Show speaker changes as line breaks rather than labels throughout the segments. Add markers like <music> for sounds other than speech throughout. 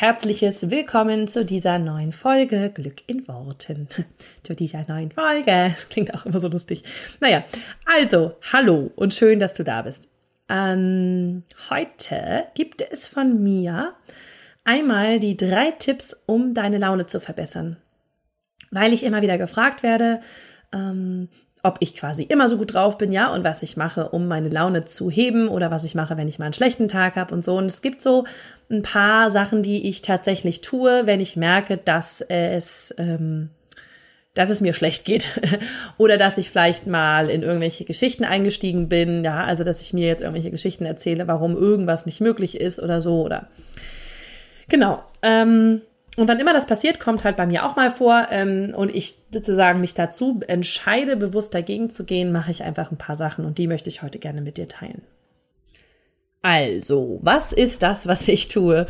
Herzliches Willkommen zu dieser neuen Folge Glück in Worten. <laughs> zu dieser neuen Folge. Das klingt auch immer so lustig. Naja, also, hallo und schön, dass du da bist. Ähm, heute gibt es von mir einmal die drei Tipps, um deine Laune zu verbessern. Weil ich immer wieder gefragt werde, ähm, ob ich quasi immer so gut drauf bin, ja, und was ich mache, um meine Laune zu heben oder was ich mache, wenn ich mal einen schlechten Tag habe und so. Und es gibt so ein paar Sachen, die ich tatsächlich tue, wenn ich merke, dass es, ähm, dass es mir schlecht geht <laughs> oder dass ich vielleicht mal in irgendwelche Geschichten eingestiegen bin, ja, also dass ich mir jetzt irgendwelche Geschichten erzähle, warum irgendwas nicht möglich ist oder so oder genau. Ähm, und wann immer das passiert, kommt halt bei mir auch mal vor ähm, und ich sozusagen mich dazu entscheide, bewusst dagegen zu gehen, mache ich einfach ein paar Sachen und die möchte ich heute gerne mit dir teilen. Also, was ist das, was ich tue,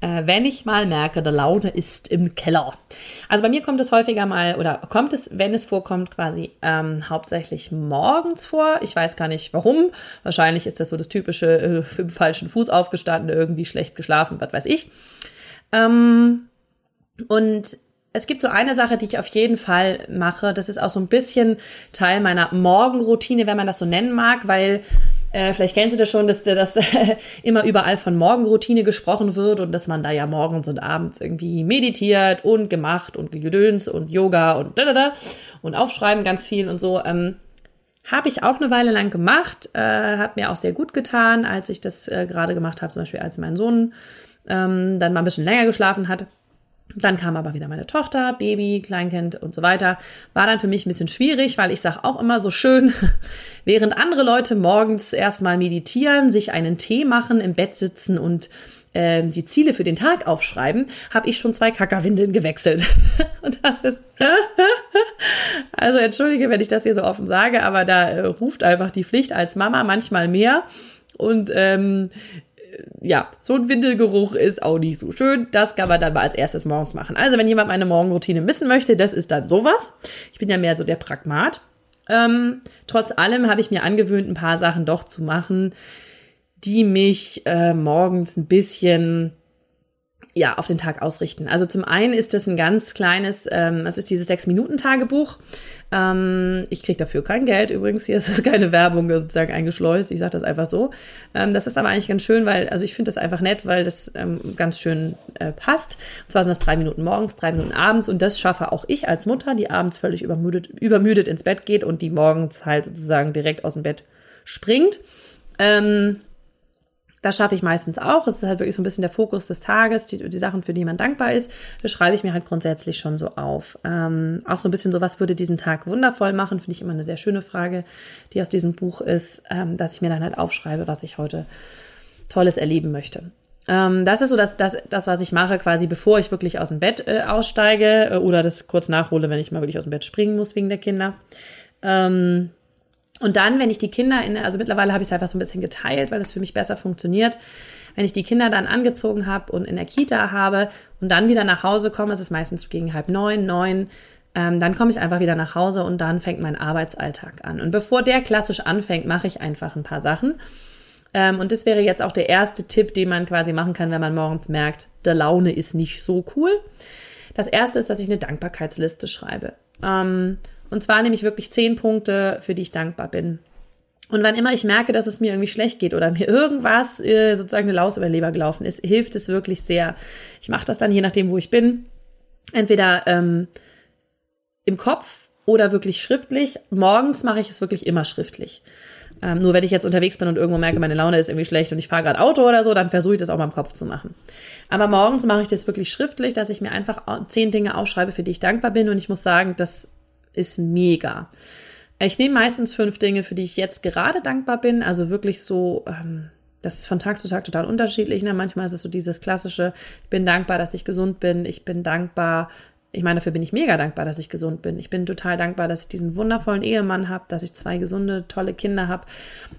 äh, wenn ich mal merke, der Laune ist im Keller? Also bei mir kommt es häufiger mal, oder kommt es, wenn es vorkommt, quasi ähm, hauptsächlich morgens vor. Ich weiß gar nicht warum. Wahrscheinlich ist das so das typische äh, im falschen Fuß aufgestanden, irgendwie schlecht geschlafen, was weiß ich. Ähm, und es gibt so eine Sache, die ich auf jeden Fall mache. Das ist auch so ein bisschen Teil meiner Morgenroutine, wenn man das so nennen mag, weil äh, vielleicht kennst du das schon, dass das äh, <laughs> immer überall von Morgenroutine gesprochen wird und dass man da ja morgens und abends irgendwie meditiert und gemacht und gedöns und Yoga und da da da und aufschreiben ganz viel und so. Ähm, habe ich auch eine Weile lang gemacht, äh, hat mir auch sehr gut getan, als ich das äh, gerade gemacht habe, zum Beispiel als mein Sohn ähm, dann mal ein bisschen länger geschlafen hat. Dann kam aber wieder meine Tochter, Baby, Kleinkind und so weiter. War dann für mich ein bisschen schwierig, weil ich sage auch immer so schön, <laughs> während andere Leute morgens erstmal meditieren, sich einen Tee machen, im Bett sitzen und äh, die Ziele für den Tag aufschreiben, habe ich schon zwei Kackerwindeln gewechselt. <laughs> und das ist, <laughs> also entschuldige, wenn ich das hier so offen sage, aber da äh, ruft einfach die Pflicht als Mama manchmal mehr. Und ähm, ja, so ein Windelgeruch ist auch nicht so schön. Das kann man dann mal als erstes morgens machen. Also, wenn jemand meine Morgenroutine wissen möchte, das ist dann sowas. Ich bin ja mehr so der Pragmat. Ähm, trotz allem habe ich mir angewöhnt, ein paar Sachen doch zu machen, die mich äh, morgens ein bisschen ja, auf den Tag ausrichten. Also zum einen ist das ein ganz kleines, ähm, das ist dieses Sechs-Minuten-Tagebuch. Ähm, ich kriege dafür kein Geld übrigens. Hier ist es keine Werbung sozusagen eingeschleust. Ich sage das einfach so. Ähm, das ist aber eigentlich ganz schön, weil, also ich finde das einfach nett, weil das ähm, ganz schön äh, passt. Und zwar sind das drei Minuten morgens, drei Minuten abends und das schaffe auch ich als Mutter, die abends völlig übermüdet, übermüdet ins Bett geht und die morgens halt sozusagen direkt aus dem Bett springt. Ähm, das schaffe ich meistens auch. Es ist halt wirklich so ein bisschen der Fokus des Tages, die, die Sachen, für die man dankbar ist. Das schreibe ich mir halt grundsätzlich schon so auf. Ähm, auch so ein bisschen so, was würde diesen Tag wundervoll machen, finde ich immer eine sehr schöne Frage, die aus diesem Buch ist, ähm, dass ich mir dann halt aufschreibe, was ich heute Tolles erleben möchte. Ähm, das ist so das, das, das, was ich mache, quasi bevor ich wirklich aus dem Bett äh, aussteige äh, oder das kurz nachhole, wenn ich mal wirklich aus dem Bett springen muss wegen der Kinder. Ähm, und dann, wenn ich die Kinder in, also mittlerweile habe ich es einfach so ein bisschen geteilt, weil das für mich besser funktioniert. Wenn ich die Kinder dann angezogen habe und in der Kita habe und dann wieder nach Hause komme, es ist meistens gegen halb neun, neun, ähm, dann komme ich einfach wieder nach Hause und dann fängt mein Arbeitsalltag an. Und bevor der klassisch anfängt, mache ich einfach ein paar Sachen. Ähm, und das wäre jetzt auch der erste Tipp, den man quasi machen kann, wenn man morgens merkt, der Laune ist nicht so cool. Das erste ist, dass ich eine Dankbarkeitsliste schreibe. Ähm, und zwar nämlich wirklich zehn Punkte, für die ich dankbar bin. Und wann immer ich merke, dass es mir irgendwie schlecht geht oder mir irgendwas äh, sozusagen eine Laus über den Leber gelaufen ist, hilft es wirklich sehr. Ich mache das dann je nachdem, wo ich bin. Entweder ähm, im Kopf oder wirklich schriftlich. Morgens mache ich es wirklich immer schriftlich. Ähm, nur wenn ich jetzt unterwegs bin und irgendwo merke, meine Laune ist irgendwie schlecht und ich fahre gerade Auto oder so, dann versuche ich das auch mal im Kopf zu machen. Aber morgens mache ich das wirklich schriftlich, dass ich mir einfach zehn Dinge aufschreibe, für die ich dankbar bin. Und ich muss sagen, das ist mega. Ich nehme meistens fünf Dinge, für die ich jetzt gerade dankbar bin. Also wirklich so, ähm, das ist von Tag zu Tag total unterschiedlich. Ne? Manchmal ist es so dieses klassische, ich bin dankbar, dass ich gesund bin. Ich bin dankbar, ich meine, dafür bin ich mega dankbar, dass ich gesund bin. Ich bin total dankbar, dass ich diesen wundervollen Ehemann habe, dass ich zwei gesunde, tolle Kinder habe.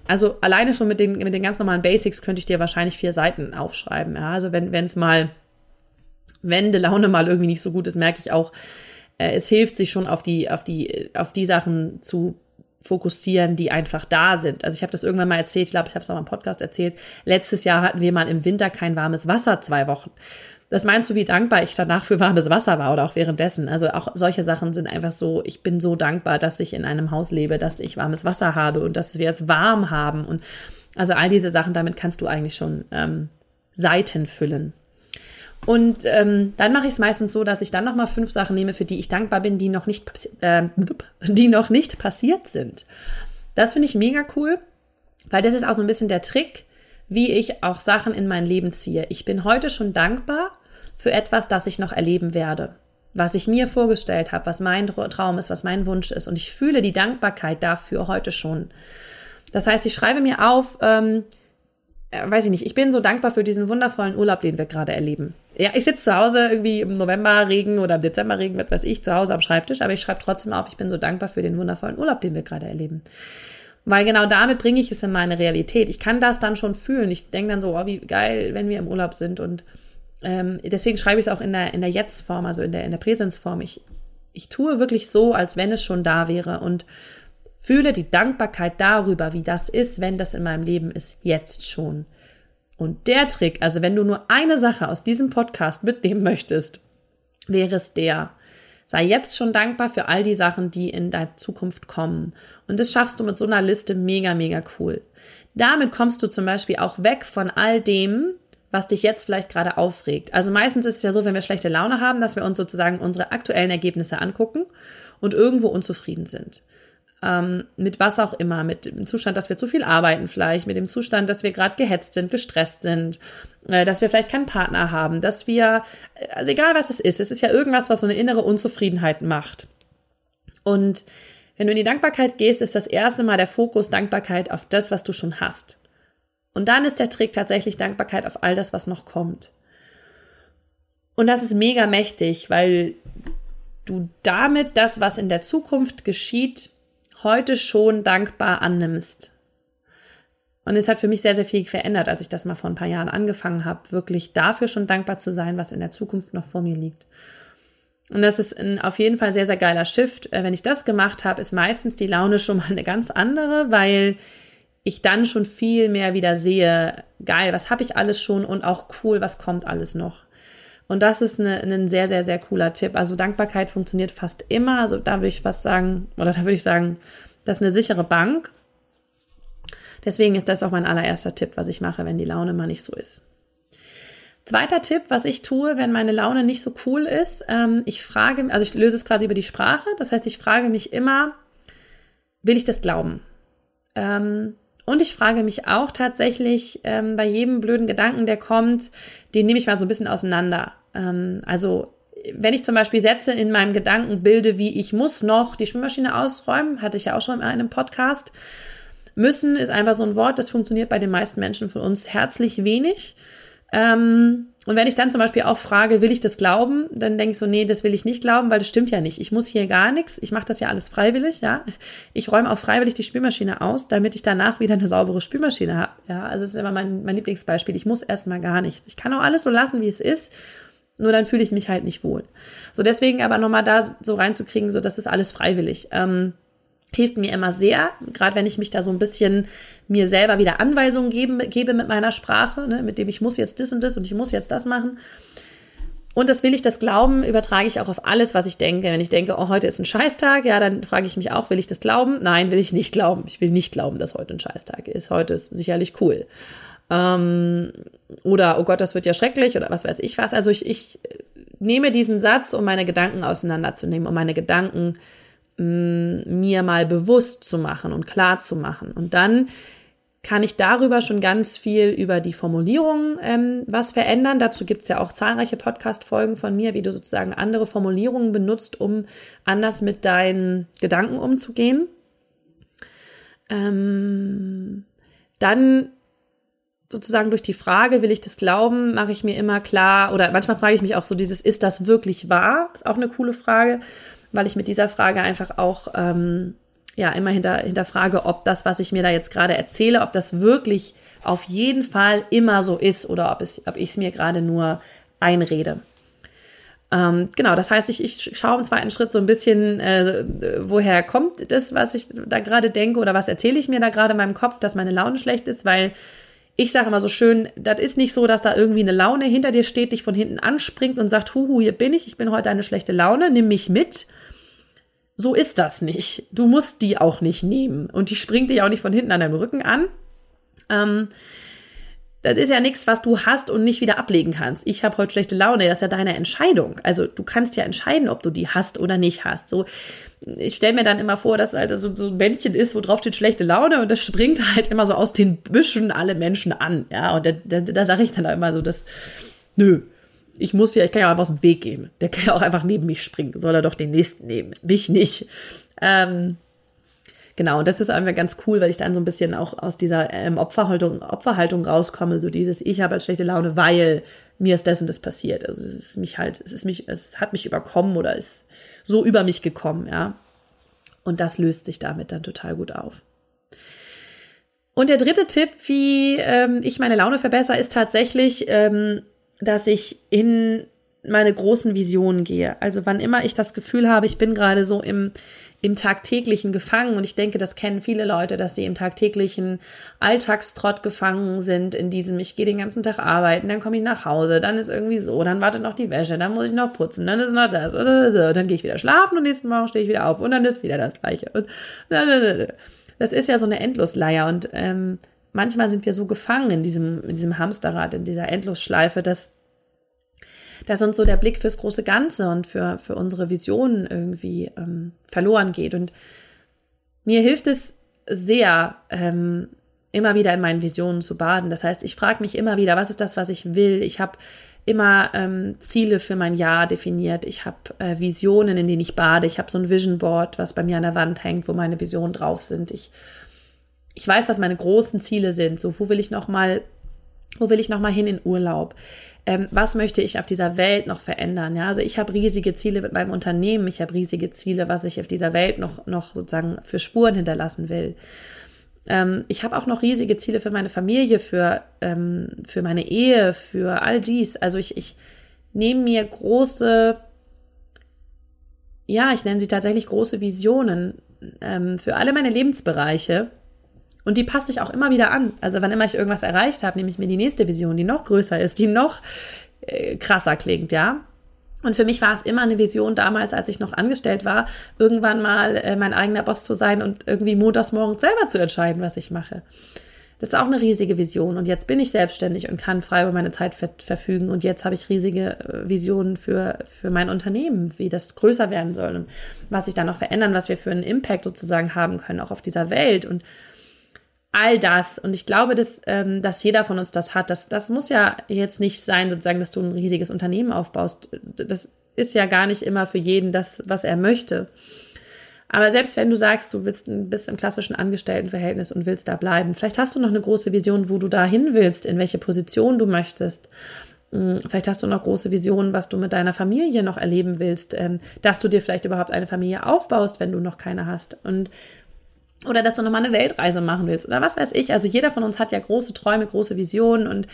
Also alleine schon mit den, mit den ganz normalen Basics könnte ich dir wahrscheinlich vier Seiten aufschreiben. Ja, also wenn es mal, wenn die Laune mal irgendwie nicht so gut ist, merke ich auch, äh, es hilft sich schon auf die, auf die, auf die Sachen zu fokussieren, die einfach da sind. Also ich habe das irgendwann mal erzählt, ich glaube, ich habe es auch im Podcast erzählt. Letztes Jahr hatten wir mal im Winter kein warmes Wasser zwei Wochen. Das meinst du, wie dankbar ich danach für warmes Wasser war oder auch währenddessen? Also auch solche Sachen sind einfach so, ich bin so dankbar, dass ich in einem Haus lebe, dass ich warmes Wasser habe und dass wir es warm haben. Und also all diese Sachen, damit kannst du eigentlich schon ähm, Seiten füllen. Und ähm, dann mache ich es meistens so, dass ich dann nochmal fünf Sachen nehme, für die ich dankbar bin, die noch nicht, äh, die noch nicht passiert sind. Das finde ich mega cool, weil das ist auch so ein bisschen der Trick, wie ich auch Sachen in mein Leben ziehe. Ich bin heute schon dankbar für etwas, das ich noch erleben werde, was ich mir vorgestellt habe, was mein Traum ist, was mein Wunsch ist. Und ich fühle die Dankbarkeit dafür heute schon. Das heißt, ich schreibe mir auf, ähm, äh, weiß ich nicht, ich bin so dankbar für diesen wundervollen Urlaub, den wir gerade erleben. Ja, ich sitze zu Hause irgendwie im November Regen oder im Dezember Regen, was weiß ich, zu Hause am Schreibtisch, aber ich schreibe trotzdem auf, ich bin so dankbar für den wundervollen Urlaub, den wir gerade erleben. Weil genau damit bringe ich es in meine Realität. Ich kann das dann schon fühlen. Ich denke dann so, oh, wie geil, wenn wir im Urlaub sind. Und ähm, deswegen schreibe ich es auch in der, in der Jetzt-Form, also in der, in der Präsenzform. Ich, ich tue wirklich so, als wenn es schon da wäre und fühle die Dankbarkeit darüber, wie das ist, wenn das in meinem Leben ist, jetzt schon. Und der Trick, also wenn du nur eine Sache aus diesem Podcast mitnehmen möchtest, wäre es der, sei jetzt schon dankbar für all die Sachen, die in deiner Zukunft kommen. Und das schaffst du mit so einer Liste mega, mega cool. Damit kommst du zum Beispiel auch weg von all dem, was dich jetzt vielleicht gerade aufregt. Also meistens ist es ja so, wenn wir schlechte Laune haben, dass wir uns sozusagen unsere aktuellen Ergebnisse angucken und irgendwo unzufrieden sind ähm, mit was auch immer, mit dem Zustand, dass wir zu viel arbeiten vielleicht, mit dem Zustand, dass wir gerade gehetzt sind, gestresst sind, äh, dass wir vielleicht keinen Partner haben, dass wir, also egal was es ist, es ist ja irgendwas, was so eine innere Unzufriedenheit macht. Und wenn du in die Dankbarkeit gehst, ist das erste Mal der Fokus Dankbarkeit auf das, was du schon hast. Und dann ist der Trick tatsächlich Dankbarkeit auf all das, was noch kommt. Und das ist mega mächtig, weil du damit das, was in der Zukunft geschieht, heute schon dankbar annimmst. Und es hat für mich sehr, sehr viel verändert, als ich das mal vor ein paar Jahren angefangen habe, wirklich dafür schon dankbar zu sein, was in der Zukunft noch vor mir liegt. Und das ist ein, auf jeden Fall sehr, sehr geiler Shift. Äh, wenn ich das gemacht habe, ist meistens die Laune schon mal eine ganz andere, weil ich dann schon viel mehr wieder sehe, geil, was habe ich alles schon und auch cool, was kommt alles noch. Und das ist eine, ein sehr, sehr, sehr cooler Tipp. Also Dankbarkeit funktioniert fast immer. Also da würde ich was sagen, oder da würde ich sagen, das ist eine sichere Bank. Deswegen ist das auch mein allererster Tipp, was ich mache, wenn die Laune mal nicht so ist. Zweiter Tipp, was ich tue, wenn meine Laune nicht so cool ist, ähm, ich frage, also ich löse es quasi über die Sprache. Das heißt, ich frage mich immer, will ich das glauben? Ähm, und ich frage mich auch tatsächlich ähm, bei jedem blöden Gedanken, der kommt, den nehme ich mal so ein bisschen auseinander. Ähm, also wenn ich zum Beispiel Sätze in meinem Gedanken bilde, wie ich muss noch die Spülmaschine ausräumen, hatte ich ja auch schon in einem Podcast. Müssen ist einfach so ein Wort, das funktioniert bei den meisten Menschen von uns herzlich wenig. Ähm, und wenn ich dann zum Beispiel auch frage, will ich das glauben, dann denke ich so, nee, das will ich nicht glauben, weil das stimmt ja nicht. Ich muss hier gar nichts. Ich mache das ja alles freiwillig, ja. Ich räume auch freiwillig die Spülmaschine aus, damit ich danach wieder eine saubere Spülmaschine habe. Ja, also das ist immer mein, mein Lieblingsbeispiel. Ich muss erstmal gar nichts. Ich kann auch alles so lassen, wie es ist. Nur dann fühle ich mich halt nicht wohl. So deswegen aber nochmal da so reinzukriegen, so das ist alles freiwillig. Ähm, hilft mir immer sehr, gerade wenn ich mich da so ein bisschen mir selber wieder Anweisungen geben, gebe mit meiner Sprache, ne, mit dem ich muss jetzt das und das und ich muss jetzt das machen. Und das will ich, das Glauben übertrage ich auch auf alles, was ich denke. Wenn ich denke, oh, heute ist ein Scheißtag, ja, dann frage ich mich auch, will ich das glauben? Nein, will ich nicht glauben. Ich will nicht glauben, dass heute ein Scheißtag ist. Heute ist sicherlich cool. Ähm, oder, oh Gott, das wird ja schrecklich oder was weiß ich was. Also ich, ich nehme diesen Satz, um meine Gedanken auseinanderzunehmen, um meine Gedanken mir mal bewusst zu machen und klar zu machen. Und dann kann ich darüber schon ganz viel über die Formulierung ähm, was verändern. Dazu gibt es ja auch zahlreiche Podcast-Folgen von mir, wie du sozusagen andere Formulierungen benutzt, um anders mit deinen Gedanken umzugehen. Ähm, dann sozusagen durch die Frage, will ich das glauben, mache ich mir immer klar, oder manchmal frage ich mich auch so dieses, ist das wirklich wahr? Ist auch eine coole Frage, weil ich mit dieser Frage einfach auch ähm, ja immer hinter, hinterfrage, ob das, was ich mir da jetzt gerade erzähle, ob das wirklich auf jeden Fall immer so ist oder ob, ob ich es mir gerade nur einrede. Ähm, genau, das heißt, ich, ich schaue im zweiten Schritt so ein bisschen, äh, woher kommt das, was ich da gerade denke oder was erzähle ich mir da gerade in meinem Kopf, dass meine Laune schlecht ist, weil ich sage immer so schön, das ist nicht so, dass da irgendwie eine Laune hinter dir steht, dich von hinten anspringt und sagt, huhu, hier bin ich, ich bin heute eine schlechte Laune, nimm mich mit. So ist das nicht. Du musst die auch nicht nehmen. Und die springt dich auch nicht von hinten an deinem Rücken an. Ähm, das ist ja nichts, was du hast und nicht wieder ablegen kannst. Ich habe heute schlechte Laune, das ist ja deine Entscheidung. Also du kannst ja entscheiden, ob du die hast oder nicht hast. So, ich stelle mir dann immer vor, dass halt so, so ein Männchen ist, wo drauf steht schlechte Laune und das springt halt immer so aus den Büschen alle Menschen an. Ja, und da, da, da sage ich dann auch immer so, dass, nö, ich muss ja, ich kann ja auch einfach aus dem Weg gehen. Der kann ja auch einfach neben mich springen. Soll er doch den nächsten nehmen. Mich nicht. Ähm, Genau, und das ist einfach ganz cool, weil ich dann so ein bisschen auch aus dieser ähm, Opferhaltung, Opferhaltung rauskomme, so dieses, ich habe halt schlechte Laune, weil mir ist das und das passiert. Also es ist mich halt, es ist mich, es hat mich überkommen oder ist so über mich gekommen, ja. Und das löst sich damit dann total gut auf. Und der dritte Tipp, wie ähm, ich meine Laune verbessere, ist tatsächlich, ähm, dass ich in meine großen Visionen gehe. Also wann immer ich das Gefühl habe, ich bin gerade so im im tagtäglichen gefangen. Und ich denke, das kennen viele Leute, dass sie im tagtäglichen Alltagstrott gefangen sind, in diesem, ich gehe den ganzen Tag arbeiten, dann komme ich nach Hause, dann ist irgendwie so, dann wartet noch die Wäsche, dann muss ich noch putzen, dann ist noch das, dann gehe ich wieder schlafen und nächsten Morgen stehe ich wieder auf und dann ist wieder das Gleiche. <laughs> Das ist ja so eine Endlosleier und ähm, manchmal sind wir so gefangen in diesem, in diesem Hamsterrad, in dieser Endlosschleife, dass dass uns so der Blick fürs große Ganze und für, für unsere Visionen irgendwie ähm, verloren geht. Und mir hilft es sehr, ähm, immer wieder in meinen Visionen zu baden. Das heißt, ich frage mich immer wieder, was ist das, was ich will? Ich habe immer ähm, Ziele für mein Jahr definiert. Ich habe äh, Visionen, in denen ich bade. Ich habe so ein Vision Board, was bei mir an der Wand hängt, wo meine Visionen drauf sind. Ich, ich weiß, was meine großen Ziele sind. So, wo will ich noch mal, wo will ich noch mal hin in Urlaub? ähm, was möchte ich auf dieser Welt noch verändern? Ja, also ich habe riesige Ziele mit meinem Unternehmen, ich habe riesige Ziele, was ich auf dieser Welt noch, noch sozusagen für Spuren hinterlassen will. Ähm, ich habe auch noch riesige Ziele für meine Familie, für, ähm, für meine Ehe, für all dies. Also ich, ich nehme mir große, ja, ich nenne sie tatsächlich große Visionen ähm, für alle meine Lebensbereiche und die passe ich auch immer wieder an. Also wann immer ich irgendwas erreicht habe, nehme ich mir die nächste Vision, die noch größer ist, die noch äh, krasser klingt, ja. Und für mich war es immer eine Vision damals, als ich noch angestellt war, irgendwann mal äh, mein eigener Boss zu sein und irgendwie montags morgens selber zu entscheiden, was ich mache. Das ist auch eine riesige Vision. Und jetzt bin ich selbstständig und kann frei über meine Zeit ver verfügen. Und jetzt habe ich riesige äh, Visionen für, für mein Unternehmen, wie das größer werden soll und was sich da noch verändern, was wir für einen Impact sozusagen haben können, auch auf dieser Welt. Und all das. Und ich glaube, dass, ähm, dass jeder von uns das hat. Das, das muss ja jetzt nicht sein, sozusagen, dass du ein riesiges Unternehmen aufbaust. Das ist ja gar nicht immer für jeden das, was er möchte. Aber selbst wenn du sagst, du willst, bist im klassischen Angestelltenverhältnis und willst da bleiben, vielleicht hast du noch eine große Vision, wo du da hin willst, in welche Position du möchtest. Hm, vielleicht hast du noch große Visionen, was du mit deiner Familie noch erleben willst, ähm, dass du dir vielleicht überhaupt eine Familie aufbaust, wenn du noch keine hast. Und oder dass du nochmal eine Weltreise machen willst oder was weiß ich. Also jeder von uns hat ja große Träume, große Visionen und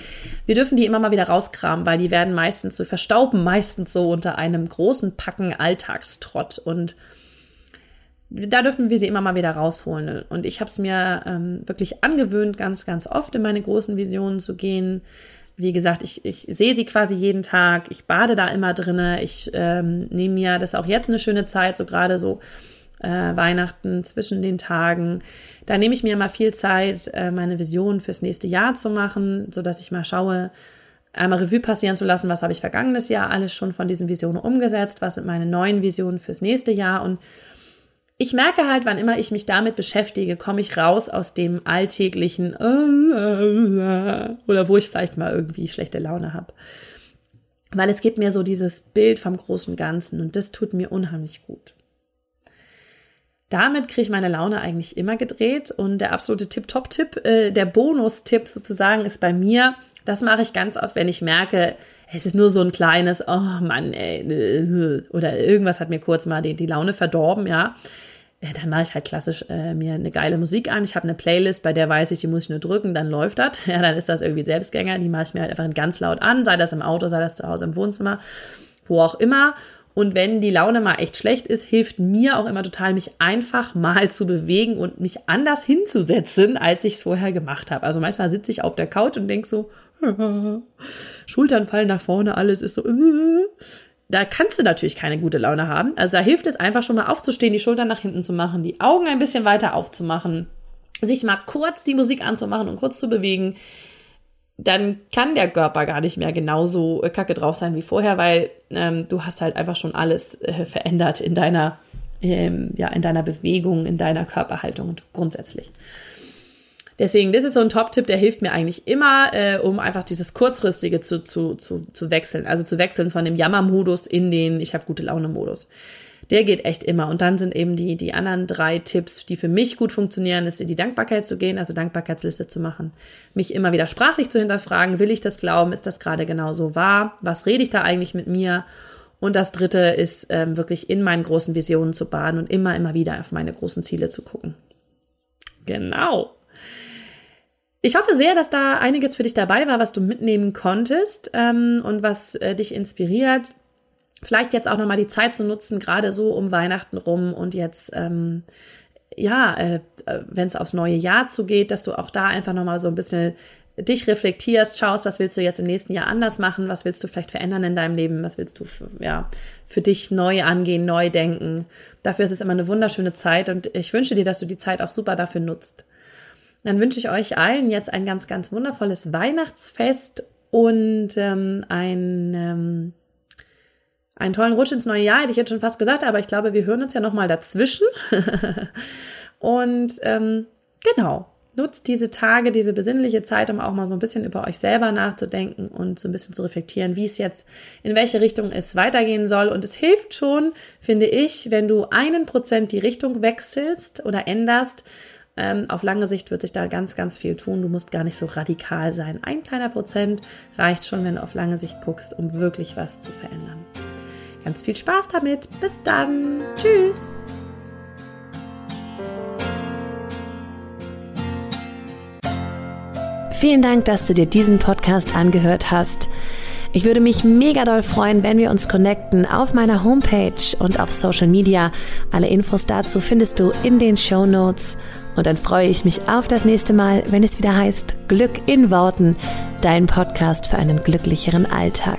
wir dürfen die immer mal wieder rauskramen, weil die werden meistens so verstauben, meistens so unter einem großen Packen Alltagstrott und da dürfen wir sie immer mal wieder rausholen. Und ich habe es mir ähm, wirklich angewöhnt, ganz, ganz oft in meine großen Visionen zu gehen. Wie gesagt, ich, ich sehe sie quasi jeden Tag, ich bade da immer drinne, ich ähm, nehme mir, das ist auch jetzt eine schöne Zeit, so gerade so äh, Weihnachten zwischen den Tagen. Da nehme ich mir mal viel Zeit, äh, meine Vision fürs nächste Jahr zu machen, so dass ich mal schaue, einmal Revue passieren zu lassen, was habe ich vergangenes Jahr alles schon von diesen Visionen umgesetzt, was sind meine neuen Visionen fürs nächste Jahr und ich merke halt, wann immer ich mich damit beschäftige, komme ich raus aus dem alltäglichen oder wo ich vielleicht mal irgendwie schlechte Laune habe. Weil es gibt mir so dieses Bild vom großen Ganzen und das tut mir unheimlich gut. Damit kriege ich meine Laune eigentlich immer gedreht. Und der absolute Tipp-Top-Tipp, äh, der Bonus-Tipp sozusagen ist bei mir, das mache ich ganz oft, wenn ich merke, es ist nur so ein kleines, oh Mann, ey, äh, oder irgendwas hat mir kurz mal die, die Laune verdorben, ja. Ja, dann mache ich halt klassisch äh, mir eine geile Musik an. Ich habe eine Playlist, bei der weiß ich, die muss ich nur drücken, dann läuft das. <laughs> Ja, dann ist das irgendwie Selbstgänger. Die mache ich mir halt einfach ganz laut an, sei das im Auto, sei das zu Hause im Wohnzimmer, wo auch immer. Und wenn die Laune mal echt schlecht ist, hilft mir auch immer total, mich einfach mal zu bewegen und mich anders hinzusetzen, als ich es vorher gemacht habe. Also manchmal sitze ich auf der Couch und denke so, <laughs> Schultern fallen nach vorne, alles ist so. Äh. Da kannst du natürlich keine gute Laune haben. Also da hilft es einfach schon mal aufzustehen, die Schultern nach hinten zu machen, die Augen ein bisschen weiter aufzumachen, sich mal kurz die Musik anzumachen und kurz zu bewegen. Dann kann der Körper gar nicht mehr genauso äh, kacke drauf sein wie vorher, weil ähm, du hast halt einfach schon alles äh, verändert in deiner, ähm, ja, in deiner Bewegung, in deiner Körperhaltung und grundsätzlich. Deswegen, das ist so ein Top-Tipp, der hilft mir eigentlich immer, äh, um einfach dieses Kurzfristige zu, zu, zu, zu wechseln. Also zu wechseln von dem Jammer-Modus in den Ich habe gute Laune-Modus. Der geht echt immer. Und dann sind eben die, die anderen drei Tipps, die für mich gut funktionieren, ist in die Dankbarkeit zu gehen, also Dankbarkeitsliste zu machen. Mich immer wieder sprachlich zu hinterfragen, will ich das glauben, ist das gerade genau so wahr? Was rede ich da eigentlich mit mir? Und das dritte ist ähm, wirklich in meinen großen Visionen zu baden und immer, immer wieder auf meine großen Ziele zu gucken. Genau. Ich hoffe sehr, dass da einiges für dich dabei war, was du mitnehmen konntest ähm, und was äh, dich inspiriert. Vielleicht jetzt auch nochmal die Zeit zu nutzen, gerade so um Weihnachten rum und jetzt, ähm, ja, äh, wenn es aufs neue Jahr zugeht, dass du auch da einfach nochmal so ein bisschen dich reflektierst, schaust, was willst du jetzt im nächsten Jahr anders machen, was willst du vielleicht verändern in deinem Leben, was willst du ja, für dich neu angehen, neu denken. Dafür ist es immer eine wunderschöne Zeit und ich wünsche dir, dass du die Zeit auch super dafür nutzt. Dann wünsche ich euch allen jetzt ein ganz, ganz wundervolles Weihnachtsfest und ähm, ein, ähm, einen tollen Rutsch ins neue Jahr, hätte ich jetzt schon fast gesagt, aber ich glaube, wir hören uns ja nochmal dazwischen. <laughs> und ähm, genau, nutzt diese Tage, diese besinnliche Zeit, um auch mal so ein bisschen über euch selber nachzudenken und so ein bisschen zu reflektieren, wie es jetzt, in welche Richtung es weitergehen soll. Und es hilft schon, finde ich, wenn du einen Prozent die Richtung wechselst oder änderst, ähm, auf lange Sicht wird sich da ganz, ganz viel tun. Du musst gar nicht so radikal sein. Ein kleiner Prozent reicht schon, wenn du auf lange Sicht guckst, um wirklich was zu verändern. Ganz viel Spaß damit. Bis dann. Tschüss.
Vielen Dank, dass du dir diesen Podcast angehört hast. Ich würde mich mega doll freuen, wenn wir uns connecten auf meiner Homepage und auf Social Media. Alle Infos dazu findest du in den Show Notes. Und dann freue ich mich auf das nächste Mal, wenn es wieder heißt Glück in Worten, dein Podcast für einen glücklicheren Alltag.